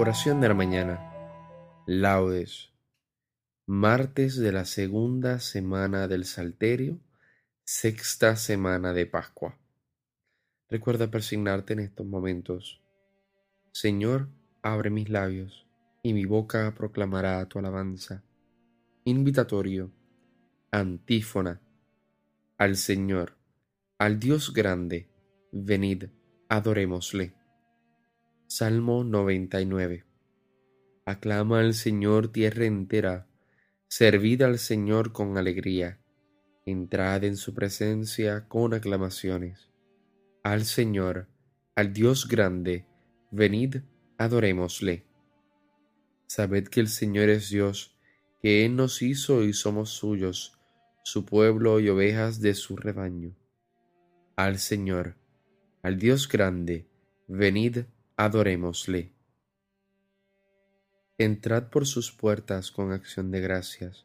Oración de la mañana. Laudes. Martes de la segunda semana del Salterio, sexta semana de Pascua. Recuerda persignarte en estos momentos. Señor, abre mis labios, y mi boca proclamará tu alabanza. Invitatorio. Antífona. Al Señor, al Dios grande, venid, adorémosle. Salmo 99 Aclama al Señor tierra entera, servid al Señor con alegría, entrad en su presencia con aclamaciones. Al Señor, al Dios grande, venid, adorémosle. Sabed que el Señor es Dios, que Él nos hizo y somos suyos, su pueblo y ovejas de su rebaño. Al Señor, al Dios grande, venid. Entrad por sus puertas con acción de gracias,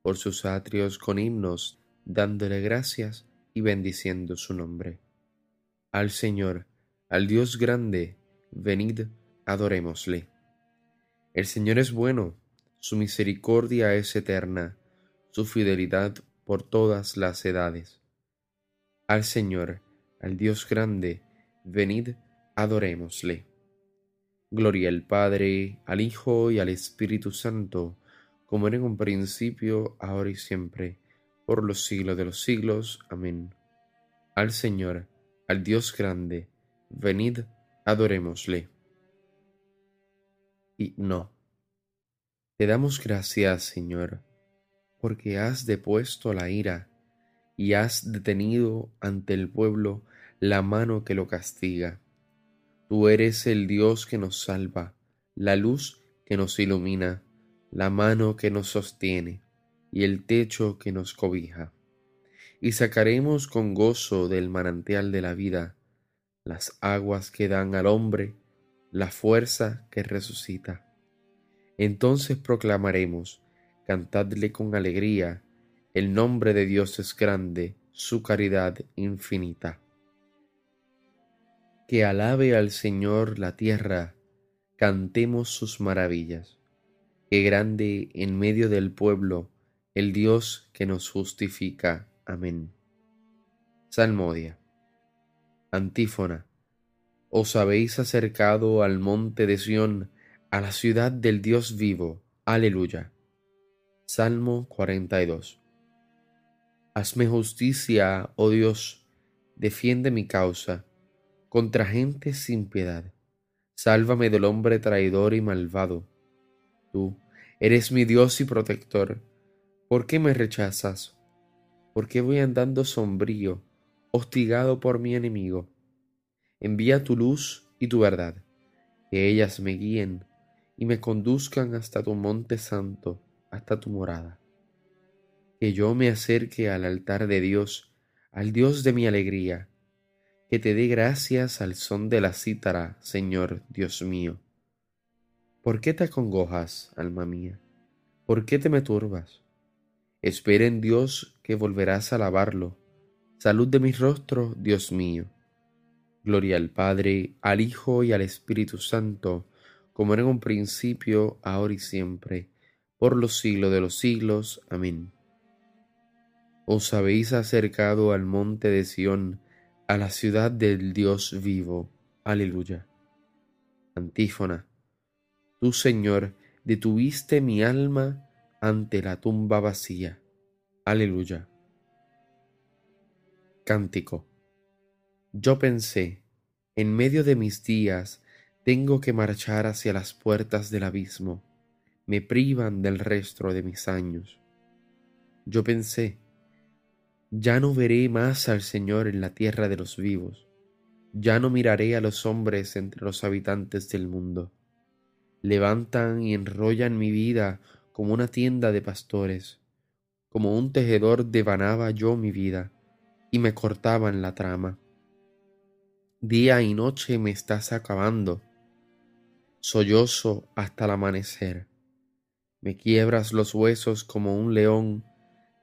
por sus atrios con himnos, dándole gracias y bendiciendo su nombre. Al Señor, al Dios grande, venid, adorémosle. El Señor es bueno, su misericordia es eterna, su fidelidad por todas las edades. Al Señor, al Dios grande, venid, adorémosle. Gloria al Padre, al Hijo y al Espíritu Santo, como era en un principio, ahora y siempre, por los siglos de los siglos. Amén. Al Señor, al Dios grande, venid, adorémosle. Y no. Te damos gracias, Señor, porque has depuesto la ira y has detenido ante el pueblo la mano que lo castiga Tú eres el Dios que nos salva, la luz que nos ilumina, la mano que nos sostiene y el techo que nos cobija. Y sacaremos con gozo del manantial de la vida las aguas que dan al hombre la fuerza que resucita. Entonces proclamaremos, cantadle con alegría, el nombre de Dios es grande, su caridad infinita que alabe al Señor la tierra, cantemos sus maravillas. Qué grande en medio del pueblo el Dios que nos justifica. Amén. Salmodia. Antífona. Os habéis acercado al monte de Sión, a la ciudad del Dios vivo. Aleluya. Salmo 42. Hazme justicia, oh Dios, defiende mi causa contra gente sin piedad. Sálvame del hombre traidor y malvado. Tú eres mi Dios y protector. ¿Por qué me rechazas? ¿Por qué voy andando sombrío, hostigado por mi enemigo? Envía tu luz y tu verdad, que ellas me guíen y me conduzcan hasta tu monte santo, hasta tu morada. Que yo me acerque al altar de Dios, al Dios de mi alegría, que te dé gracias al son de la cítara, Señor Dios mío. ¿Por qué te acongojas, alma mía? ¿Por qué te me turbas? Espera en Dios que volverás a alabarlo. Salud de mi rostro, Dios mío. Gloria al Padre, al Hijo y al Espíritu Santo, como era en un principio, ahora y siempre, por los siglos de los siglos. Amén. Os habéis acercado al monte de Sión, a la ciudad del Dios vivo. Aleluya. Antífona. Tú, Señor, detuviste mi alma ante la tumba vacía. Aleluya. Cántico. Yo pensé, en medio de mis días, tengo que marchar hacia las puertas del abismo, me privan del resto de mis años. Yo pensé, ya no veré más al Señor en la tierra de los vivos, ya no miraré a los hombres entre los habitantes del mundo. Levantan y enrollan mi vida como una tienda de pastores, como un tejedor devanaba yo mi vida y me cortaban la trama. Día y noche me estás acabando, sollozo hasta el amanecer. Me quiebras los huesos como un león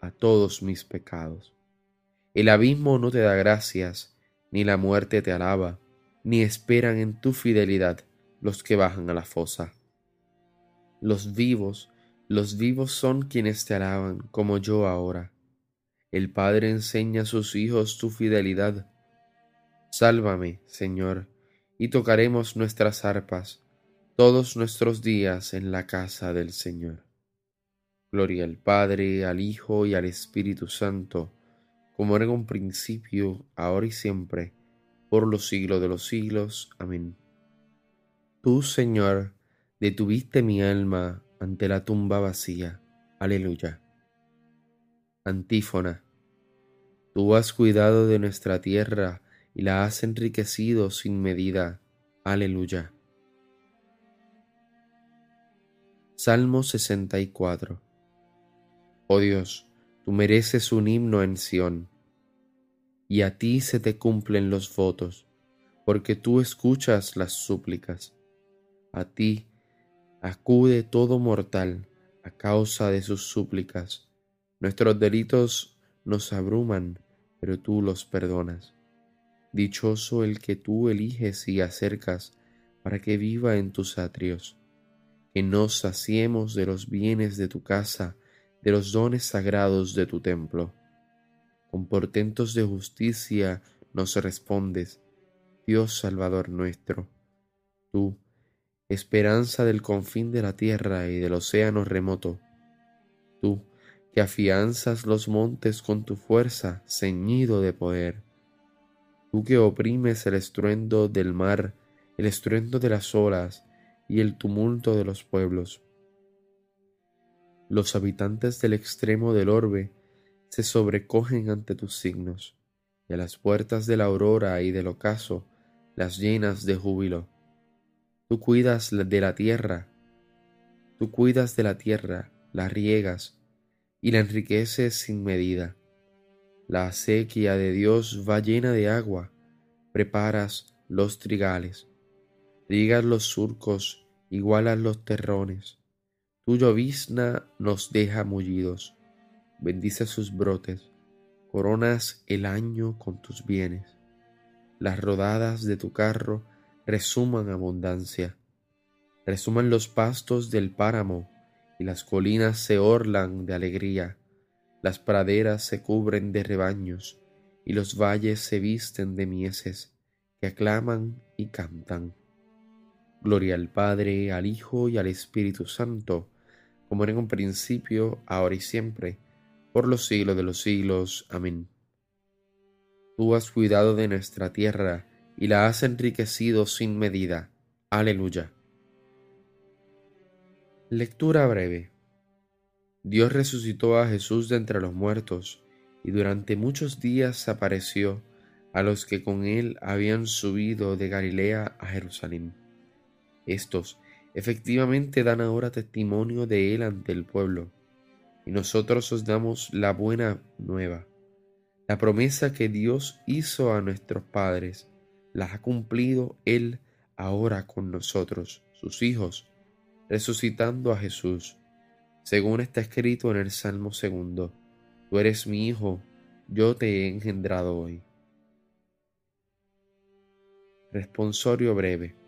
a todos mis pecados. El abismo no te da gracias, ni la muerte te alaba, ni esperan en tu fidelidad los que bajan a la fosa. Los vivos, los vivos son quienes te alaban, como yo ahora. El Padre enseña a sus hijos tu fidelidad. Sálvame, Señor, y tocaremos nuestras arpas todos nuestros días en la casa del Señor. Gloria al Padre, al Hijo y al Espíritu Santo, como era en un principio, ahora y siempre, por los siglos de los siglos. Amén. Tú, Señor, detuviste mi alma ante la tumba vacía. Aleluya. Antífona. Tú has cuidado de nuestra tierra y la has enriquecido sin medida. Aleluya. Salmo 64 Oh Dios, tú mereces un himno en Sión, y a ti se te cumplen los votos, porque tú escuchas las súplicas. A ti acude todo mortal a causa de sus súplicas. Nuestros delitos nos abruman, pero tú los perdonas. Dichoso el que tú eliges y acercas para que viva en tus atrios. Que nos saciemos de los bienes de tu casa, de los dones sagrados de tu templo. Con portentos de justicia nos respondes, Dios Salvador nuestro. Tú, esperanza del confín de la tierra y del océano remoto. Tú, que afianzas los montes con tu fuerza, ceñido de poder. Tú que oprimes el estruendo del mar, el estruendo de las olas y el tumulto de los pueblos los habitantes del extremo del orbe se sobrecogen ante tus signos, y a las puertas de la aurora y del ocaso las llenas de júbilo. Tú cuidas de la tierra, tú cuidas de la tierra, la riegas y la enriqueces sin medida. La acequia de Dios va llena de agua, preparas los trigales, riegas los surcos, igualas los terrones tu llovizna nos deja mullidos, bendice sus brotes, coronas el año con tus bienes. Las rodadas de tu carro resuman abundancia, resuman los pastos del páramo y las colinas se orlan de alegría, las praderas se cubren de rebaños y los valles se visten de mieses que aclaman y cantan. Gloria al Padre, al Hijo y al Espíritu Santo, como era en un principio, ahora y siempre, por los siglos de los siglos. Amén. Tú has cuidado de nuestra tierra y la has enriquecido sin medida. Aleluya. Lectura breve. Dios resucitó a Jesús de entre los muertos y durante muchos días apareció a los que con él habían subido de Galilea a Jerusalén. Estos efectivamente dan ahora testimonio de Él ante el pueblo, y nosotros os damos la buena nueva. La promesa que Dios hizo a nuestros padres, la ha cumplido Él ahora con nosotros, sus hijos, resucitando a Jesús, según está escrito en el Salmo segundo, Tú eres mi hijo, yo te he engendrado hoy. Responsorio breve.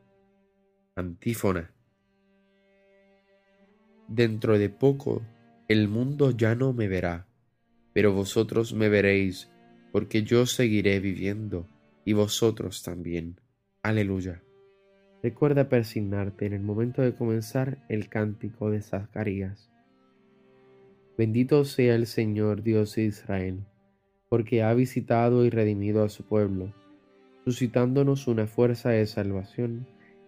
Antífona. Dentro de poco el mundo ya no me verá, pero vosotros me veréis, porque yo seguiré viviendo, y vosotros también. Aleluya. Recuerda persignarte en el momento de comenzar el cántico de Zacarías. Bendito sea el Señor Dios de Israel, porque ha visitado y redimido a su pueblo, suscitándonos una fuerza de salvación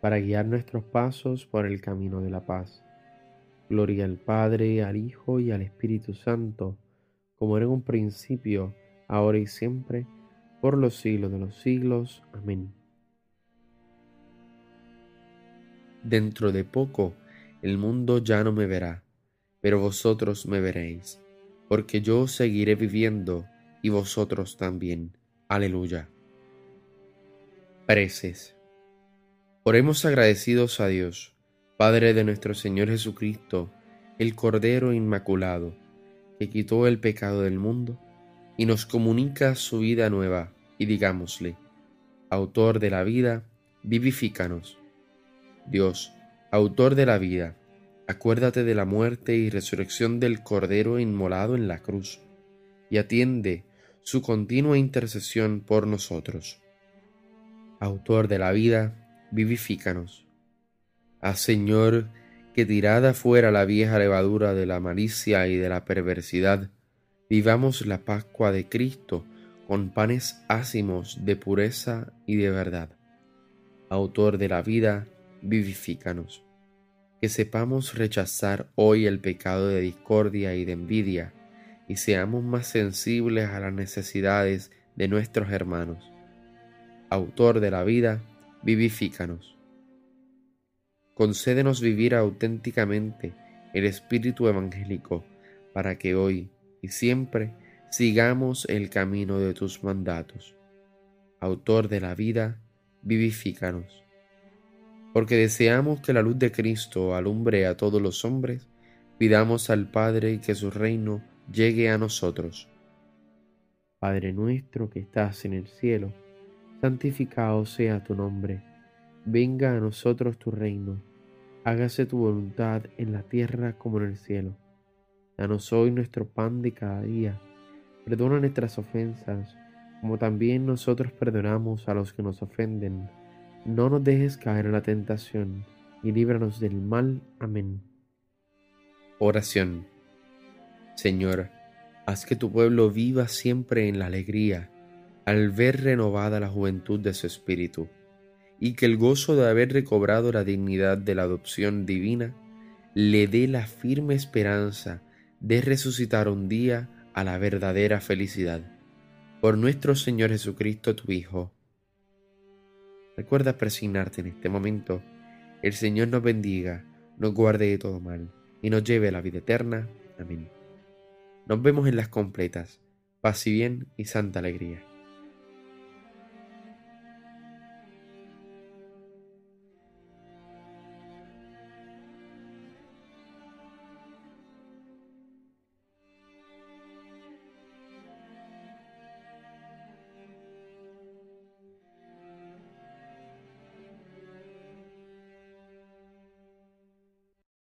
para guiar nuestros pasos por el camino de la paz. Gloria al Padre, al Hijo y al Espíritu Santo, como era en un principio, ahora y siempre, por los siglos de los siglos. Amén. Dentro de poco el mundo ya no me verá, pero vosotros me veréis, porque yo seguiré viviendo y vosotros también. Aleluya. Preces. Oremos agradecidos a Dios, Padre de nuestro Señor Jesucristo, el Cordero Inmaculado, que quitó el pecado del mundo y nos comunica su vida nueva, y digámosle, Autor de la vida, vivifícanos Dios, autor de la vida, acuérdate de la muerte y resurrección del Cordero inmolado en la cruz, y atiende su continua intercesión por nosotros. Autor de la vida, vivifícanos. Haz, Señor, que tirada fuera la vieja levadura de la malicia y de la perversidad, vivamos la Pascua de Cristo con panes ácimos de pureza y de verdad. Autor de la vida, vivifícanos. Que sepamos rechazar hoy el pecado de discordia y de envidia, y seamos más sensibles a las necesidades de nuestros hermanos. Autor de la vida, vivifícanos. Concédenos vivir auténticamente el espíritu evangélico, para que hoy y siempre sigamos el camino de tus mandatos. Autor de la vida, vivifícanos porque deseamos que la luz de Cristo alumbre a todos los hombres, pidamos al Padre que su reino llegue a nosotros. Padre nuestro que estás en el cielo, santificado sea tu nombre, venga a nosotros tu reino, hágase tu voluntad en la tierra como en el cielo. Danos hoy nuestro pan de cada día, perdona nuestras ofensas, como también nosotros perdonamos a los que nos ofenden no nos dejes caer en la tentación, y líbranos del mal. Amén. Oración. Señor, haz que tu pueblo viva siempre en la alegría, al ver renovada la juventud de su espíritu, y que el gozo de haber recobrado la dignidad de la adopción divina le dé la firme esperanza de resucitar un día a la verdadera felicidad. Por nuestro Señor Jesucristo, tu Hijo, Recuerda presignarte en este momento. El Señor nos bendiga, nos guarde de todo mal y nos lleve a la vida eterna. Amén. Nos vemos en las completas. Paz y bien y santa alegría.